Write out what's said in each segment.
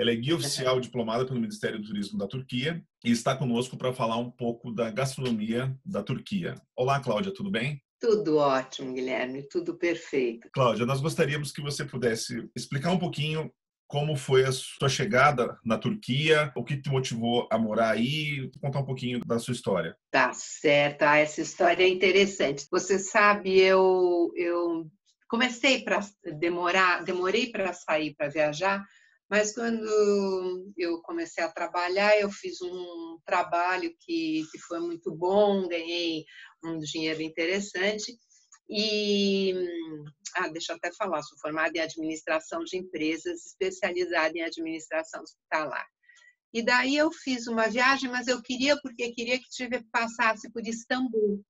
ela é guia oficial diplomada pelo Ministério do Turismo da Turquia e está conosco para falar um pouco da gastronomia da Turquia. Olá, Cláudia, tudo bem? Tudo ótimo, Guilherme, tudo perfeito. Cláudia, nós gostaríamos que você pudesse explicar um pouquinho como foi a sua chegada na Turquia, o que te motivou a morar aí, contar um pouquinho da sua história. Tá certo, ah, essa história é interessante. Você sabe, eu, eu comecei para demorar, demorei para sair para viajar mas quando eu comecei a trabalhar, eu fiz um trabalho que, que foi muito bom, ganhei um dinheiro interessante. E, ah, deixa eu até falar, sou formada em administração de empresas, especializada em administração hospitalar. E daí eu fiz uma viagem, mas eu queria porque queria que tive, passasse por Istambul.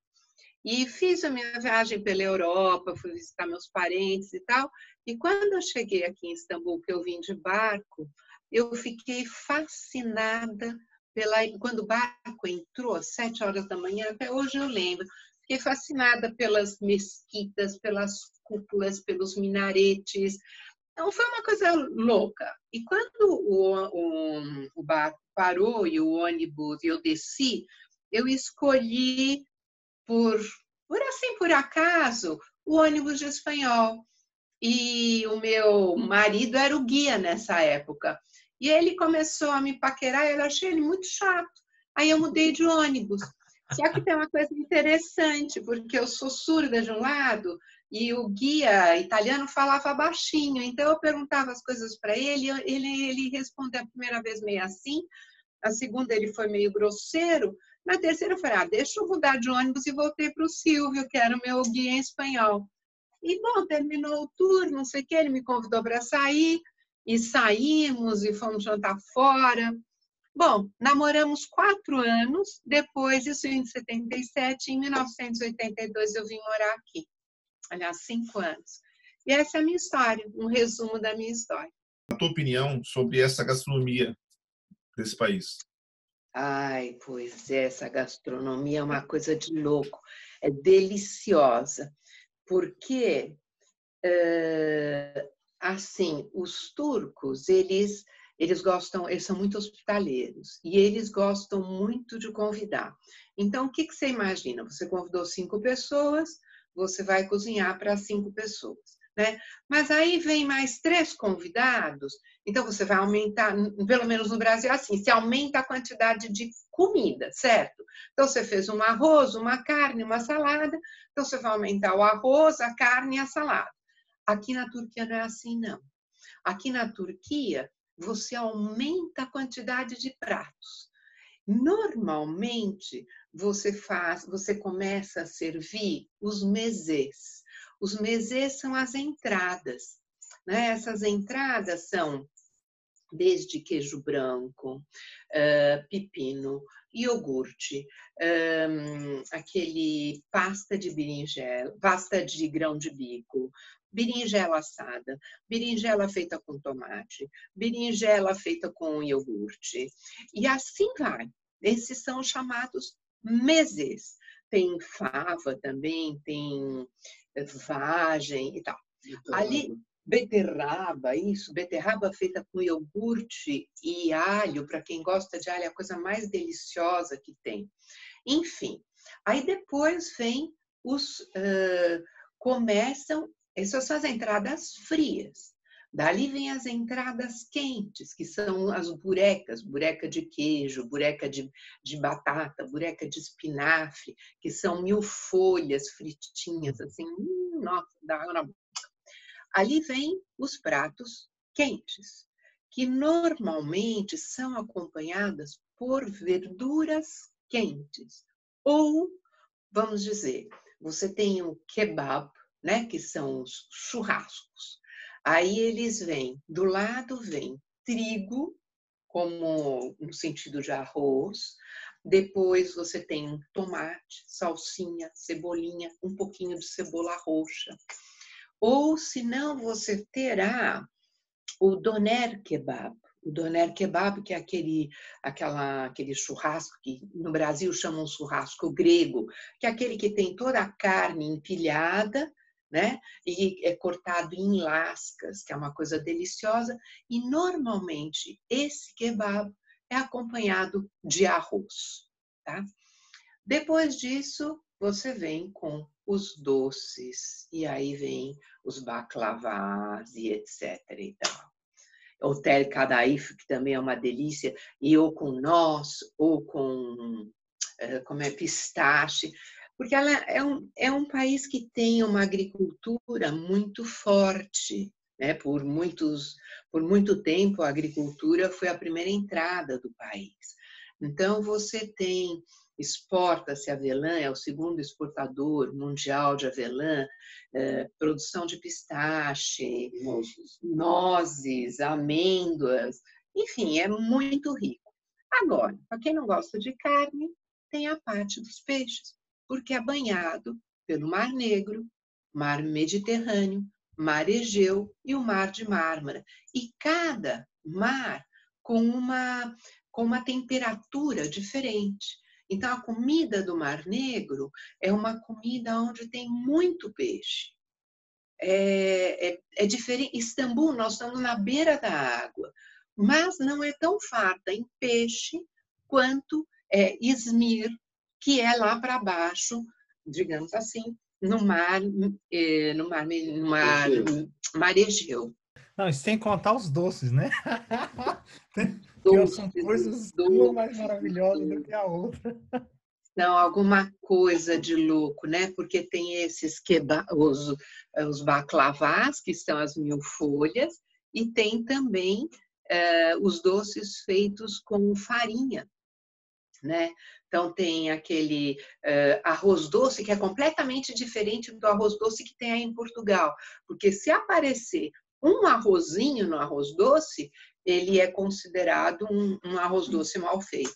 E fiz a minha viagem pela Europa, fui visitar meus parentes e tal. E quando eu cheguei aqui em Istambul, que eu vim de barco, eu fiquei fascinada pela quando o barco entrou às sete horas da manhã, até hoje eu lembro. Fiquei fascinada pelas mesquitas, pelas cúpulas, pelos minaretes. Então foi uma coisa louca. E quando o, o, o barco parou e o ônibus, eu desci, eu escolhi por, por assim, por acaso, o ônibus de espanhol e o meu marido era o guia nessa época. E ele começou a me paquerar, eu achei ele muito chato. Aí eu mudei de ônibus. Só que tem uma coisa interessante, porque eu sou surda de um lado e o guia italiano falava baixinho, então eu perguntava as coisas para ele, ele, ele respondeu a primeira vez meio assim, a segunda ele foi meio grosseiro, na terceira eu falei, ah, deixa eu mudar de ônibus e voltei para o Silvio, que era o meu guia em espanhol. E, bom, terminou o tour, não sei o que, ele me convidou para sair, e saímos e fomos jantar fora. Bom, namoramos quatro anos, depois, isso em 77, em 1982 eu vim morar aqui. Aliás, cinco anos. E essa é a minha história, um resumo da minha história. A tua opinião sobre essa gastronomia desse país? Ai, pois é, essa gastronomia é uma coisa de louco, é deliciosa porque assim os turcos eles eles gostam eles são muito hospitaleiros e eles gostam muito de convidar. Então o que, que você imagina? Você convidou cinco pessoas você vai cozinhar para cinco pessoas né? Mas aí vem mais três convidados, então você vai aumentar, pelo menos no Brasil, assim, se aumenta a quantidade de comida, certo? Então você fez um arroz, uma carne, uma salada, então você vai aumentar o arroz, a carne e a salada. Aqui na Turquia não é assim, não. Aqui na Turquia, você aumenta a quantidade de pratos. Normalmente, você faz, você começa a servir os mesês. Os mesês são as entradas. Né? Essas entradas são desde queijo branco, uh, pepino, iogurte, um, aquele pasta de berinjela, pasta de grão de bico, berinjela assada, berinjela feita com tomate, berinjela feita com iogurte. E assim vai. Esses são chamados meses. Tem fava também, tem vagem e tal. Ali, beterraba, isso, beterraba feita com iogurte e alho, para quem gosta de alho, é a coisa mais deliciosa que tem. Enfim, aí depois vem os. Uh, começam, essas são as entradas frias. Dali vem as entradas quentes, que são as burecas, bureca de queijo, bureca de, de batata, bureca de espinafre, que são mil folhas fritinhas, assim, hum, nossa, dá na boca. Ali vem os pratos quentes, que normalmente são acompanhadas por verduras quentes. Ou, vamos dizer, você tem o kebab, né, que são os churrascos. Aí eles vêm, do lado vem trigo, como no sentido de arroz. Depois você tem tomate, salsinha, cebolinha, um pouquinho de cebola roxa. Ou se não, você terá o doner kebab. O doner kebab, que é aquele, aquela, aquele churrasco que no Brasil chamam churrasco grego, que é aquele que tem toda a carne empilhada, né? E é cortado em lascas, que é uma coisa deliciosa. E normalmente esse kebab é acompanhado de arroz, tá? Depois disso, você vem com os doces, e aí vem os baklavas e etc e tal. O tel kadaif, que também é uma delícia, e ou com noz, ou com, eh, como é, pistache porque ela é um, é um país que tem uma agricultura muito forte. Né? Por, muitos, por muito tempo, a agricultura foi a primeira entrada do país. Então, você tem, exporta-se avelã, é o segundo exportador mundial de avelã, é, produção de pistache, nozes. nozes, amêndoas, enfim, é muito rico. Agora, para quem não gosta de carne, tem a parte dos peixes porque é banhado pelo Mar Negro, Mar Mediterrâneo, Mar Egeu e o Mar de Mármara. E cada mar com uma, com uma temperatura diferente. Então, a comida do Mar Negro é uma comida onde tem muito peixe. É, é, é diferente. Istambul, nós estamos na beira da água, mas não é tão farta em peixe quanto é, Izmir, que é lá para baixo, digamos assim, no mar, eh, no mar, no mar, mar Egeu. Não, sem contar os doces, né? Doces, são coisas doces, mais maravilhosas do que a outra. Não, alguma coisa de louco, né? Porque tem esses kebab, os, os que são as mil folhas, e tem também eh, os doces feitos com farinha, né? Então, tem aquele uh, arroz doce que é completamente diferente do arroz doce que tem aí em Portugal. Porque se aparecer um arrozinho no arroz doce, ele é considerado um, um arroz doce mal feito.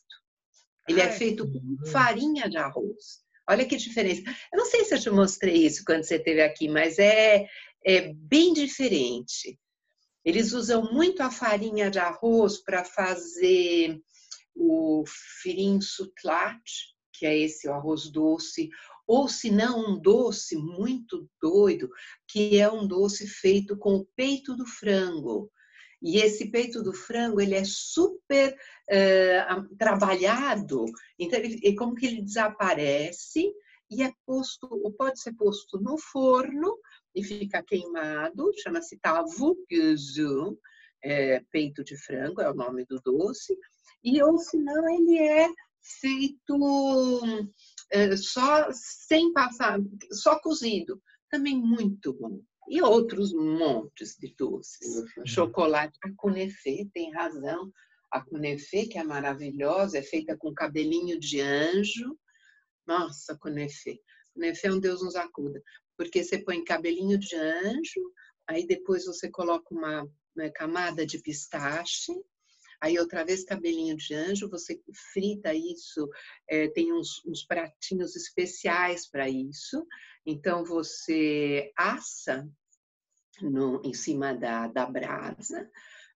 Ele é feito com farinha de arroz. Olha que diferença. Eu não sei se eu te mostrei isso quando você esteve aqui, mas é, é bem diferente. Eles usam muito a farinha de arroz para fazer o firim sutlat, que é esse o arroz doce, ou se não um doce muito doido, que é um doce feito com o peito do frango. E esse peito do frango ele é super uh, trabalhado, então ele, como que ele desaparece e é posto, ou pode ser posto no forno e fica queimado, chama-se tavu é, peito de frango é o nome do doce, e ou senão ele é feito é, só sem passar, só cozido, também muito bom. E outros montes de doces. Uhum. Chocolate, a Cunefê tem razão. A Cunefê, que é maravilhosa, é feita com cabelinho de anjo. Nossa, Cunefê. Cunefê é um Deus nos acuda. Porque você põe cabelinho de anjo, aí depois você coloca uma, uma camada de pistache, Aí outra vez cabelinho de anjo, você frita isso, é, tem uns, uns pratinhos especiais para isso. Então você assa no, em cima da, da brasa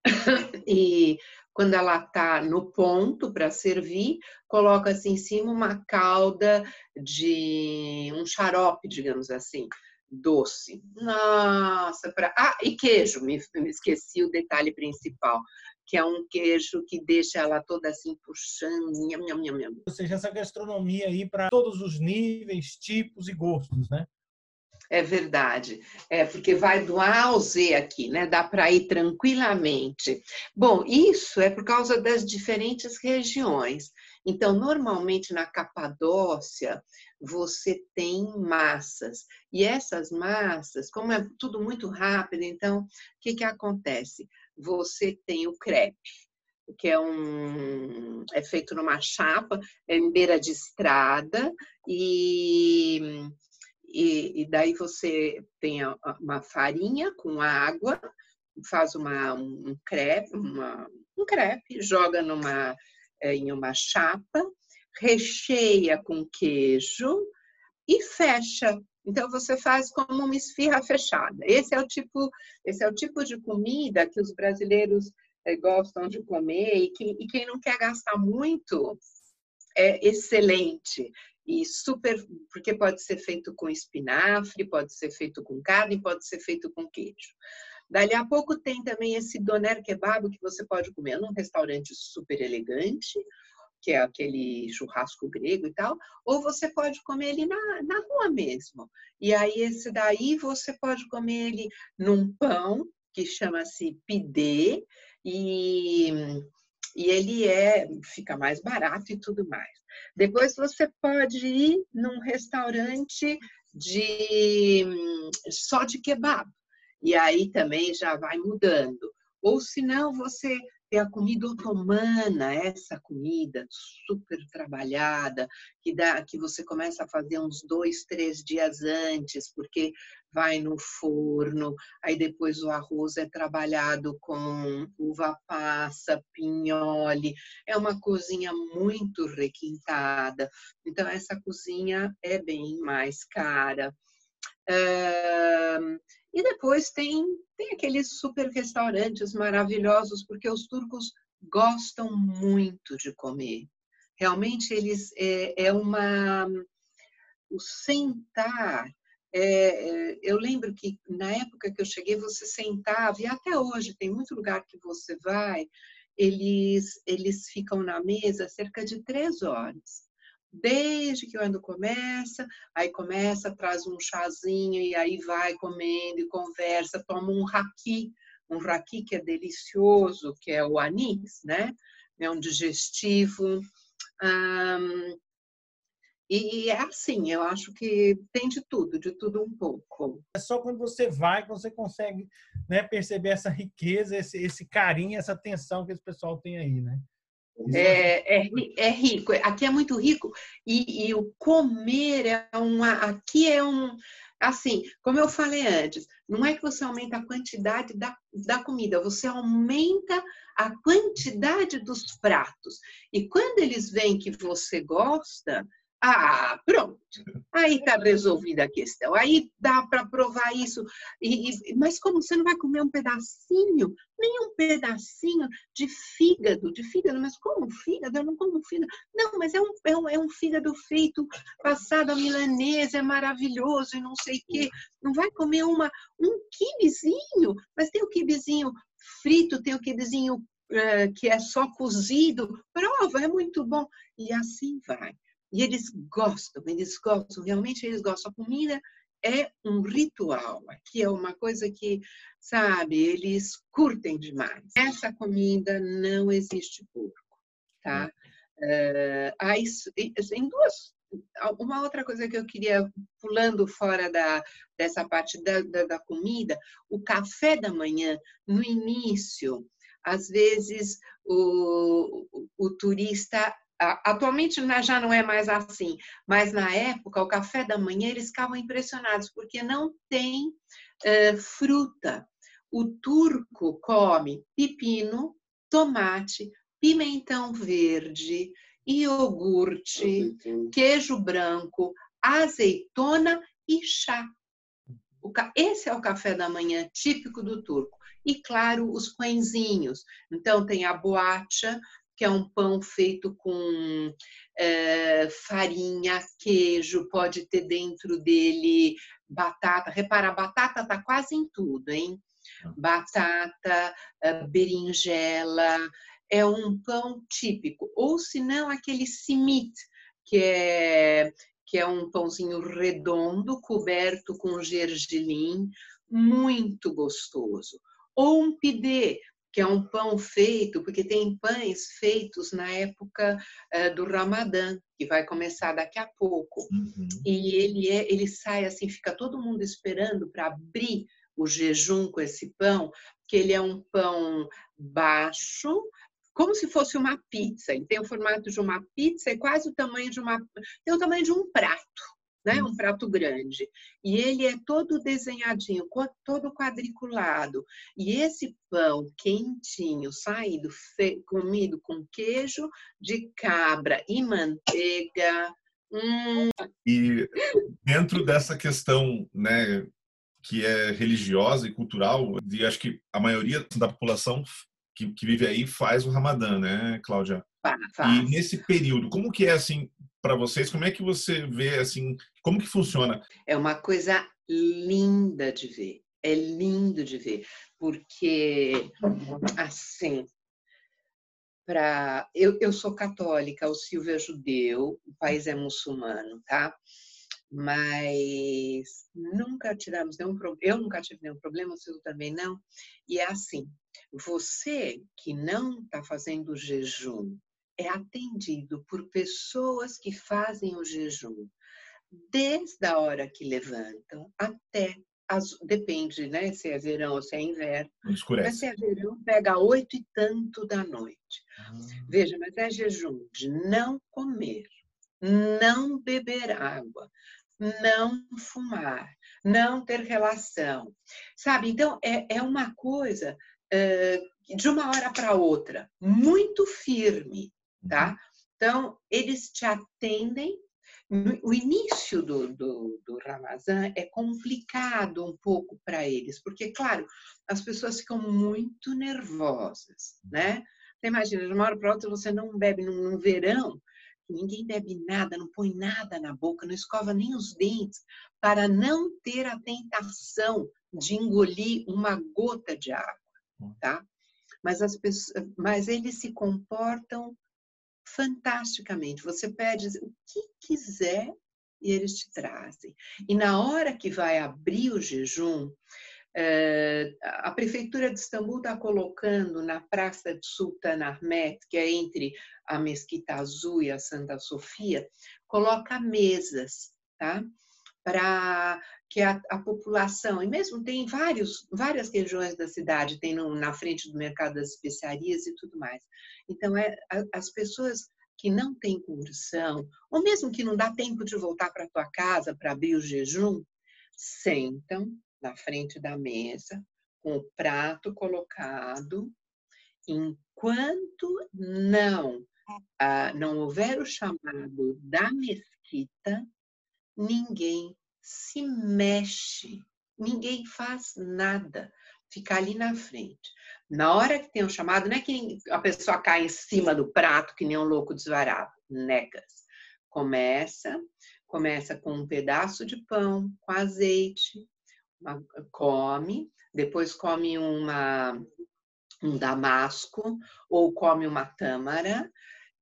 e quando ela está no ponto para servir, coloca-se em cima uma calda de um xarope, digamos assim, doce. Nossa, pra... ah, e queijo, me, me esqueci o detalhe principal que é um queijo que deixa ela toda assim puxando. Nham, nham, nham, nham. Ou seja, essa gastronomia aí para todos os níveis, tipos e gostos, né? É verdade, é porque vai do A ao Z aqui, né? Dá para ir tranquilamente. Bom, isso é por causa das diferentes regiões. Então, normalmente na Capadócia você tem massas e essas massas, como é tudo muito rápido, então o que que acontece? Você tem o crepe, que é um é feito numa chapa, é em beira de estrada e, e, e daí você tem uma farinha com água, faz uma, um crepe, uma, um crepe, joga numa, eh, em uma chapa, recheia com queijo e fecha. Então você faz como uma esfirra fechada. Esse é o tipo, esse é o tipo de comida que os brasileiros é, gostam de comer e, que, e quem não quer gastar muito é excelente e super, porque pode ser feito com espinafre, pode ser feito com carne, pode ser feito com queijo. Dali a pouco tem também esse doner kebab que você pode comer num restaurante super elegante, que é aquele churrasco grego e tal, ou você pode comer ele na, na rua mesmo. E aí esse daí você pode comer ele num pão que chama-se pidê e, e ele é fica mais barato e tudo mais. Depois você pode ir num restaurante de só de kebab. E aí também já vai mudando. Ou se não, você tem a comida otomana, essa comida super trabalhada, que, dá, que você começa a fazer uns dois, três dias antes, porque vai no forno, aí depois o arroz é trabalhado com uva passa, pinhole, é uma cozinha muito requintada, então essa cozinha é bem mais cara. E depois tem, tem aqueles super restaurantes maravilhosos, porque os turcos gostam muito de comer. Realmente eles é, é uma o sentar. É, é, eu lembro que na época que eu cheguei você sentava e até hoje tem muito lugar que você vai, eles eles ficam na mesa cerca de três horas desde que o ano começa, aí começa, traz um chazinho e aí vai comendo e conversa, toma um raqui, um raqui que é delicioso, que é o anis, né? É um digestivo. e é assim, eu acho que tem de tudo, de tudo um pouco. É só quando você vai que você consegue né, perceber essa riqueza, esse, esse carinho, essa atenção que esse pessoal tem aí, né? É, é, é, rico, aqui é muito rico e, e, o comer é uma, aqui é um, assim, como eu falei antes, não é que você aumenta a quantidade da, da comida, você aumenta a quantidade dos pratos. E quando eles veem que você gosta, ah, pronto. Aí está resolvida a questão. Aí dá para provar isso. E, e, mas como você não vai comer um pedacinho, nem um pedacinho de fígado, de fígado, mas como fígado? Eu não como fígado. Não, mas é um, é um, é um fígado feito passado a milanesa, é maravilhoso e não sei o quê. Não vai comer uma, um quibezinho, mas tem o quibezinho frito, tem o quibezinho uh, que é só cozido. Prova, é muito bom. E assim vai. E eles gostam, eles gostam, realmente eles gostam. A comida é um ritual. Aqui é uma coisa que, sabe, eles curtem demais. Essa comida não existe porco, tá? Uh, há isso, em duas. Uma outra coisa que eu queria, pulando fora da, dessa parte da, da, da comida, o café da manhã, no início, às vezes o, o, o turista Atualmente já não é mais assim, mas na época, o café da manhã, eles ficavam impressionados, porque não tem uh, fruta. O turco come pepino, tomate, pimentão verde, iogurte, queijo branco, azeitona e chá. Esse é o café da manhã típico do turco. E, claro, os pãezinhos. Então, tem a boacha, que é um pão feito com é, farinha, queijo, pode ter dentro dele batata. Repara, a batata está quase em tudo, hein? Ah. Batata, eh, berinjela, é um pão típico. Ou se não, aquele simit, que é, que é um pãozinho redondo, coberto com gergelim, muito gostoso. Ou um pidê, que é um pão feito, porque tem pães feitos na época uh, do Ramadã, que vai começar daqui a pouco. Uhum. E ele é, ele sai assim, fica todo mundo esperando para abrir o jejum com esse pão, que ele é um pão baixo, como se fosse uma pizza. Ele tem o formato de uma pizza e quase o tamanho de uma, tem o tamanho de um prato né? Um prato grande. E ele é todo desenhadinho, todo quadriculado. E esse pão quentinho, saído, comido com queijo de cabra e manteiga. Hum. E dentro dessa questão, né, que é religiosa e cultural, e acho que a maioria da população que, que vive aí faz o Ramadã, né, Cláudia? Faz. E nesse período, como que é assim para vocês? Como é que você vê assim? Como que funciona? É uma coisa linda de ver. É lindo de ver, porque assim, para eu, eu sou católica, o Silvio é judeu, o país é muçulmano, tá? Mas nunca tivemos nenhum problema, eu nunca tive nenhum problema, o Silvio também não. E é assim, você que não está fazendo jejum é atendido por pessoas que fazem o jejum desde a hora que levantam até as, depende, né, se é verão ou se é inverno. Escurece. Mas se é verão, pega oito e tanto da noite. Ah. Veja, mas é jejum de não comer, não beber água, não fumar, não ter relação, sabe? Então é, é uma coisa de uma hora para outra muito firme, tá? Uhum. Então, eles te atendem. O início do, do, do Ramazan é complicado um pouco para eles, porque, claro, as pessoas ficam muito nervosas, né? Você imagina, de uma hora para outra você não bebe num, num verão, ninguém bebe nada, não põe nada na boca, não escova nem os dentes, para não ter a tentação de engolir uma gota de água, hum. tá? Mas, as pessoas, mas eles se comportam fantasticamente. Você pede o que quiser e eles te trazem. E na hora que vai abrir o jejum, eh, a prefeitura de Istambul está colocando na Praça de Sultan Ahmet, que é entre a Mesquita Azul e a Santa Sofia, coloca mesas, tá? Para que a, a, população, e mesmo tem vários, várias regiões da cidade, tem no, na frente do mercado das especiarias e tudo mais. Então, é, a, as pessoas que não têm condição, ou mesmo que não dá tempo de voltar para tua casa para abrir o jejum, sentam na frente da mesa com o prato colocado, enquanto não ah, não houver o chamado da mesquita, ninguém se mexe, ninguém faz nada, fica ali na frente. Na hora que tem o chamado, não é que a pessoa cai em cima do prato que nem um louco desvarado, negas. Começa, começa com um pedaço de pão com azeite, uma, come, depois come uma, um damasco ou come uma tâmara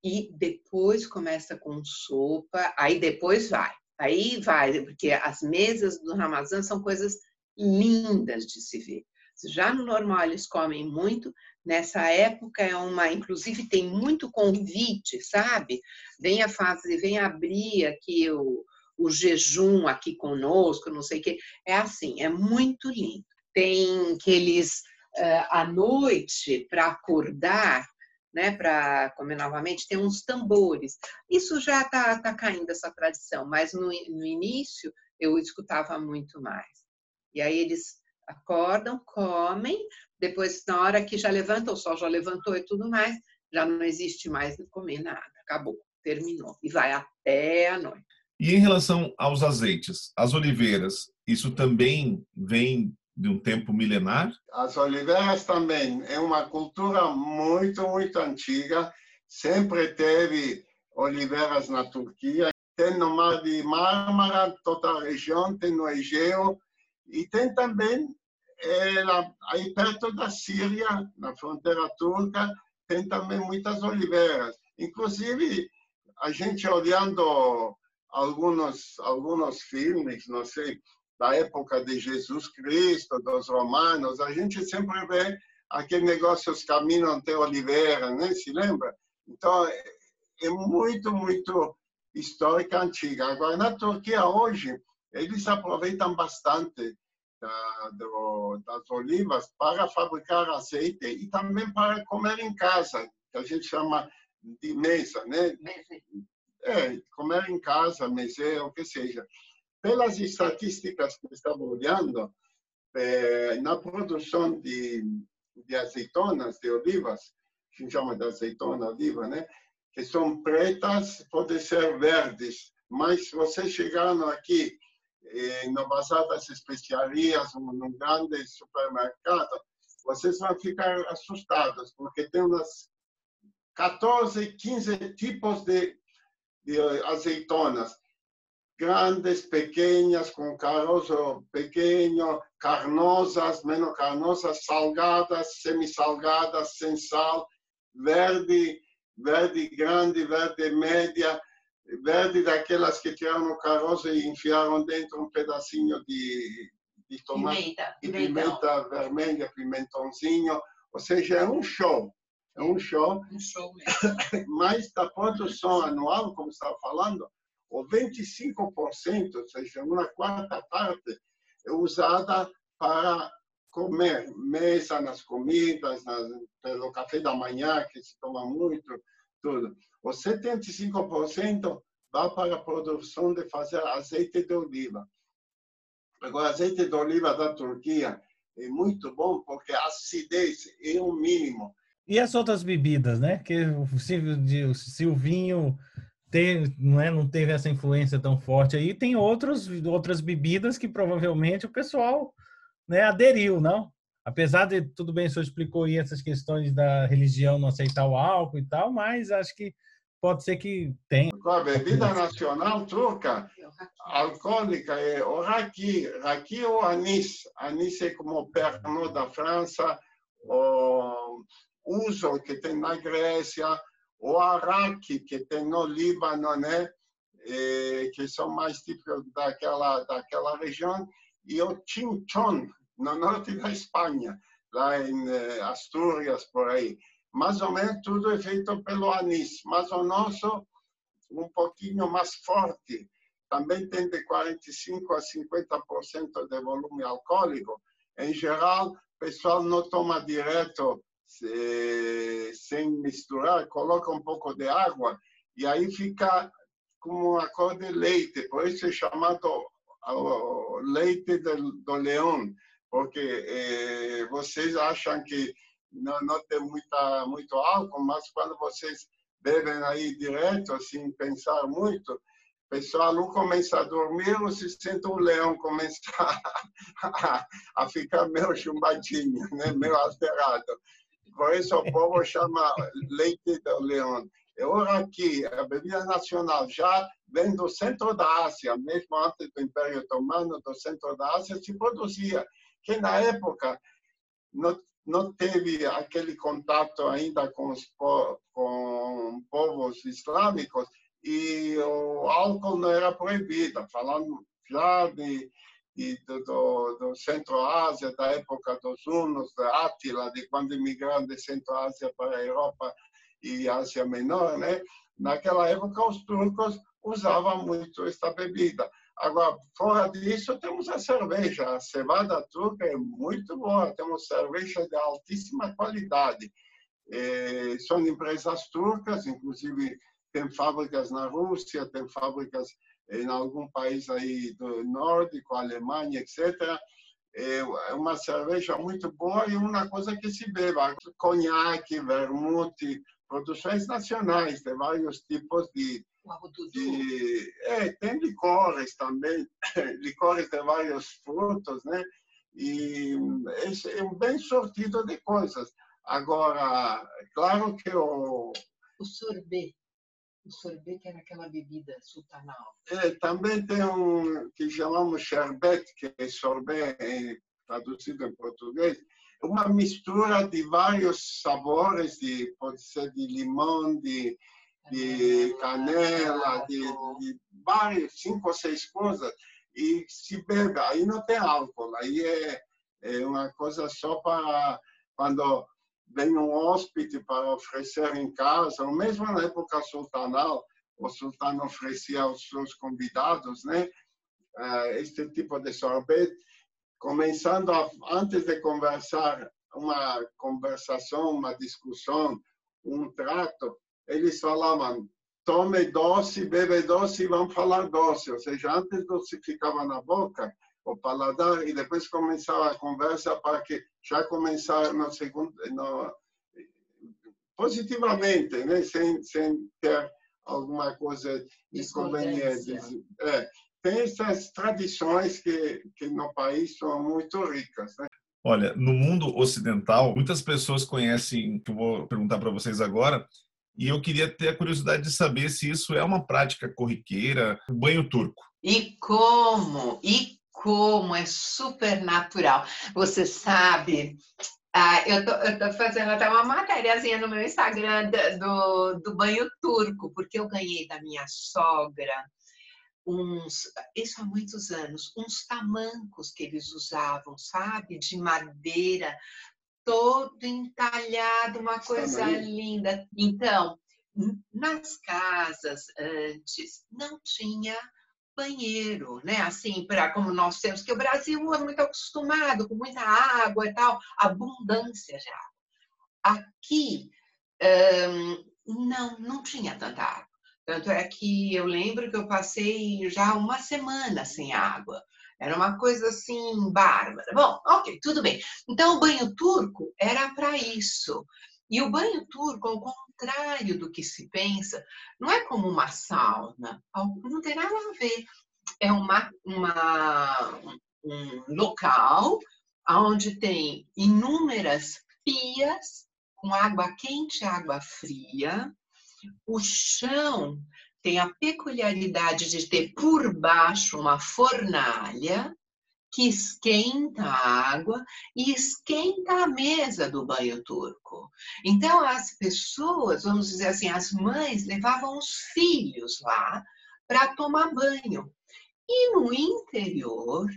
e depois começa com sopa, aí depois vai. Aí vai, porque as mesas do Ramazan são coisas lindas de se ver. Já no normal eles comem muito, nessa época é uma, inclusive tem muito convite, sabe? Venha fazer, venha abrir aqui o, o jejum aqui conosco, não sei o quê. É assim, é muito lindo. Tem que eles, uh, à noite, para acordar, né, para comer novamente, tem uns tambores. Isso já está tá caindo, essa tradição, mas no, no início eu escutava muito mais. E aí eles acordam, comem, depois, na hora que já levanta, o sol já levantou e tudo mais, já não existe mais comer nada, acabou, terminou. E vai até a noite. E em relação aos azeites, as oliveiras, isso também vem de um tempo milenar? As oliveiras também é uma cultura muito, muito antiga. Sempre teve oliveiras na Turquia. Tem no Mar de Mármara, toda a região, tem no Egeu. E tem também, ela, aí perto da Síria, na fronteira turca, tem também muitas oliveiras. Inclusive, a gente olhando alguns alguns filmes, não sei, da época de Jesus Cristo, dos romanos, a gente sempre vê aquele negócio, os caminhos de Oliveira, né? Se lembra? Então, é, é muito, muito histórica antiga. Agora, na Turquia, hoje, eles aproveitam bastante da, do, das olivas para fabricar azeite e também para comer em casa, que a gente chama de mesa, né? É, comer em casa, mesa, o que seja. Pelas estatísticas que estava olhando, eh, na produção de, de azeitonas, de olivas, que chama de azeitona, oliva, né? que são pretas, podem ser verdes, mas vocês chegaram aqui eh, no bazar das especiarias, num grande supermercado, vocês vão ficar assustados, porque tem umas 14, 15 tipos de, de azeitonas grandes, pequeñas, com caroço pequeno, carnosas, menos carnosas, salgadas, semi-salgadas, sem sal, verde, verde grande, verde média, verde daquelas que tiraram o caroço e enfiaram dentro um pedacinho de, de tomate, Pimenta, pimenta vermelha, pimentãozinho, ou seja, é um show. É um show, Um show mesmo. mas da produção anual, como estava falando, o 25%, ou seja, uma quarta parte, é usada para comer, mesa nas comidas, nas, pelo café da manhã, que se toma muito, tudo. O 75% vai para a produção de fazer azeite de oliva. Agora, azeite de oliva da Turquia é muito bom porque a acidez é o mínimo. E as outras bebidas, né? Que o Silvio, de- o Silvinho tem, não, é, não teve essa influência tão forte aí. Tem outros, outras bebidas que provavelmente o pessoal né, aderiu, não? Apesar de, tudo bem, o senhor explicou aí essas questões da religião não aceitar o álcool e tal, mas acho que pode ser que tenha. A bebida nacional turca alcoólica é o raki, raki ou anis. Anis é como o Pernod da França, o uso que tem na Grécia, o araki que tem no Líbano, né? Eh, que são mais típicos daquela daquela região, e o chinchon no norte da Espanha, lá em eh, Astúrias por aí. Mais ou menos tudo é feito pelo anis, mas o nosso um pouquinho mais forte, também tem de 45 a 50% de volume alcoólico. Em geral, o pessoal não toma direto eh, sem misturar, coloca um pouco de água e aí fica como uma cor de leite, por isso é chamado leite do, do leão, porque eh, vocês acham que não, não tem muita, muito álcool, mas quando vocês bebem aí direto, sem pensar muito, o pessoal não começa a dormir, você sente um leão começar a, a ficar meio chumbadinho, né? meio alterado. Por isso o povo chama leite do leão. Eu aqui, a bebida nacional já vem do centro da Ásia, mesmo antes do Império Otomano, do centro da Ásia se produzia, que na época não, não teve aquele contato ainda com os com povos islâmicos e o álcool não era proibido, falando já de, de do, do Centro-Ásia, da época dos Hunos, da Átila, de quando imigraram de Centro-Ásia para a Europa e Ásia Menor, né? Naquela época, os turcos usavam muito esta bebida. Agora, fora disso, temos a cerveja. A cevada turca é muito boa. Temos cerveja de altíssima qualidade. Eh, são empresas turcas, inclusive tem fábricas na Rússia, tem fábricas em algum país aí do nórdico, Alemanha, etc. É uma cerveja muito boa e uma coisa que se beba. Conhaque, vermute, produções nacionais de vários tipos de, de é, tem licores também, licores de vários frutos, né? E é um bem sortido de coisas. Agora, claro que o O sorbet. O sorbet que era aquela bebida sultanal. é, também tem um que chamamos sherbet, que é sorbet é, traduzido em português, uma mistura de vários sabores, de, pode ser de limão, de, de canela, de, de vários, cinco ou seis coisas, e se bebe. Aí não tem álcool, aí é, é uma coisa só para quando vem um hóspede para oferecer em casa, ou mesmo na época sultanal, o sultano oferecia aos seus convidados, né, eh, este tipo de sorbet, começando a, antes de conversar, uma conversação, uma discussão, um trato, eles falavam tome doce, bebe doce e vamos falar doce. Ou seja, antes doce ficava na boca, o paladar, e depois começava a conversa para que já começar no segundo, no, positivamente, né? sem, sem ter alguma coisa inconveniente. É, tem essas tradições que, que no país são muito ricas. Né? Olha, no mundo ocidental, muitas pessoas conhecem, que eu vou perguntar para vocês agora, e eu queria ter a curiosidade de saber se isso é uma prática corriqueira, o banho turco. E como? E como? É super natural. Você sabe, ah, eu estou fazendo até uma matériazinha no meu Instagram do, do banho turco, porque eu ganhei da minha sogra uns, isso há muitos anos, uns tamancos que eles usavam, sabe? De madeira, todo entalhado, uma coisa linda. Então, nas casas antes não tinha banheiro, né? Assim, para como nós temos, que o Brasil é muito acostumado com muita água e tal, abundância de água. Aqui um, não, não tinha tanta água. Tanto é que eu lembro que eu passei já uma semana sem água. Era uma coisa assim bárbara. Bom, ok, tudo bem. Então o banho turco era para isso. E o banho turco, contrário do que se pensa, não é como uma sauna. Não tem nada a ver. É uma, uma um local onde tem inúmeras pias com água quente e água fria. O chão tem a peculiaridade de ter por baixo uma fornalha que esquenta a água e esquenta a mesa do banho turco. Então, as pessoas, vamos dizer assim, as mães levavam os filhos lá para tomar banho. E no interior,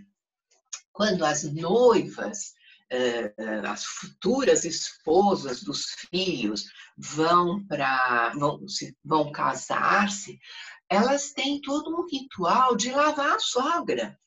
quando as noivas eh, eh, as futuras esposas dos filhos vão para vão, vão casar-se, elas têm todo um ritual de lavar a sogra,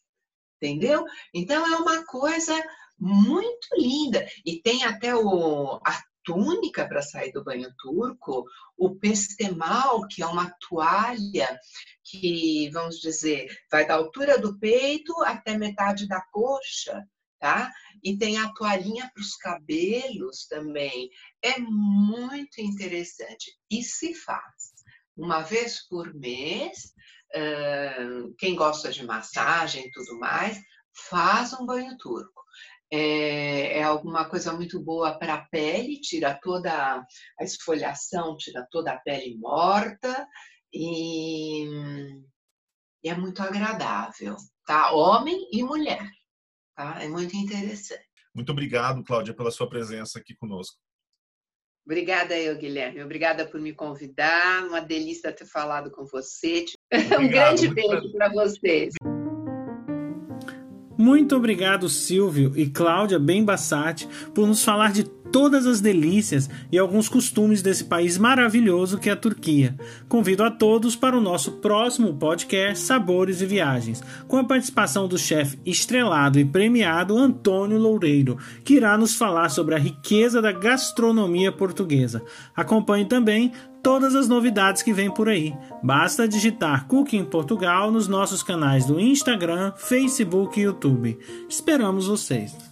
entendeu? Então é uma coisa muito linda e tem até o, a túnica para sair do banho turco, o pestemal, que é uma toalha que, vamos dizer, vai da altura do peito até metade da coxa, tá? E tem a toalhinha para os cabelos também. É muito interessante. E se faz uma vez por mês. Quem gosta de massagem e tudo mais, faz um banho turco. É, é, alguma coisa muito boa para a pele, tira toda a esfoliação, tira toda a pele morta e, e é muito agradável, tá? Homem e mulher. Tá? É muito interessante. Muito obrigado, Cláudia, pela sua presença aqui conosco. Obrigada eu, Guilherme. Obrigada por me convidar. Uma delícia ter falado com você. Obrigado, um grande beijo para vocês. Muito obrigado, Silvio e Cláudia Bembassati, por nos falar de todas as delícias e alguns costumes desse país maravilhoso que é a Turquia. Convido a todos para o nosso próximo podcast Sabores e Viagens, com a participação do chefe estrelado e premiado Antônio Loureiro, que irá nos falar sobre a riqueza da gastronomia portuguesa. Acompanhe também todas as novidades que vêm por aí. Basta digitar Cooking Portugal nos nossos canais do Instagram, Facebook e YouTube. Esperamos vocês!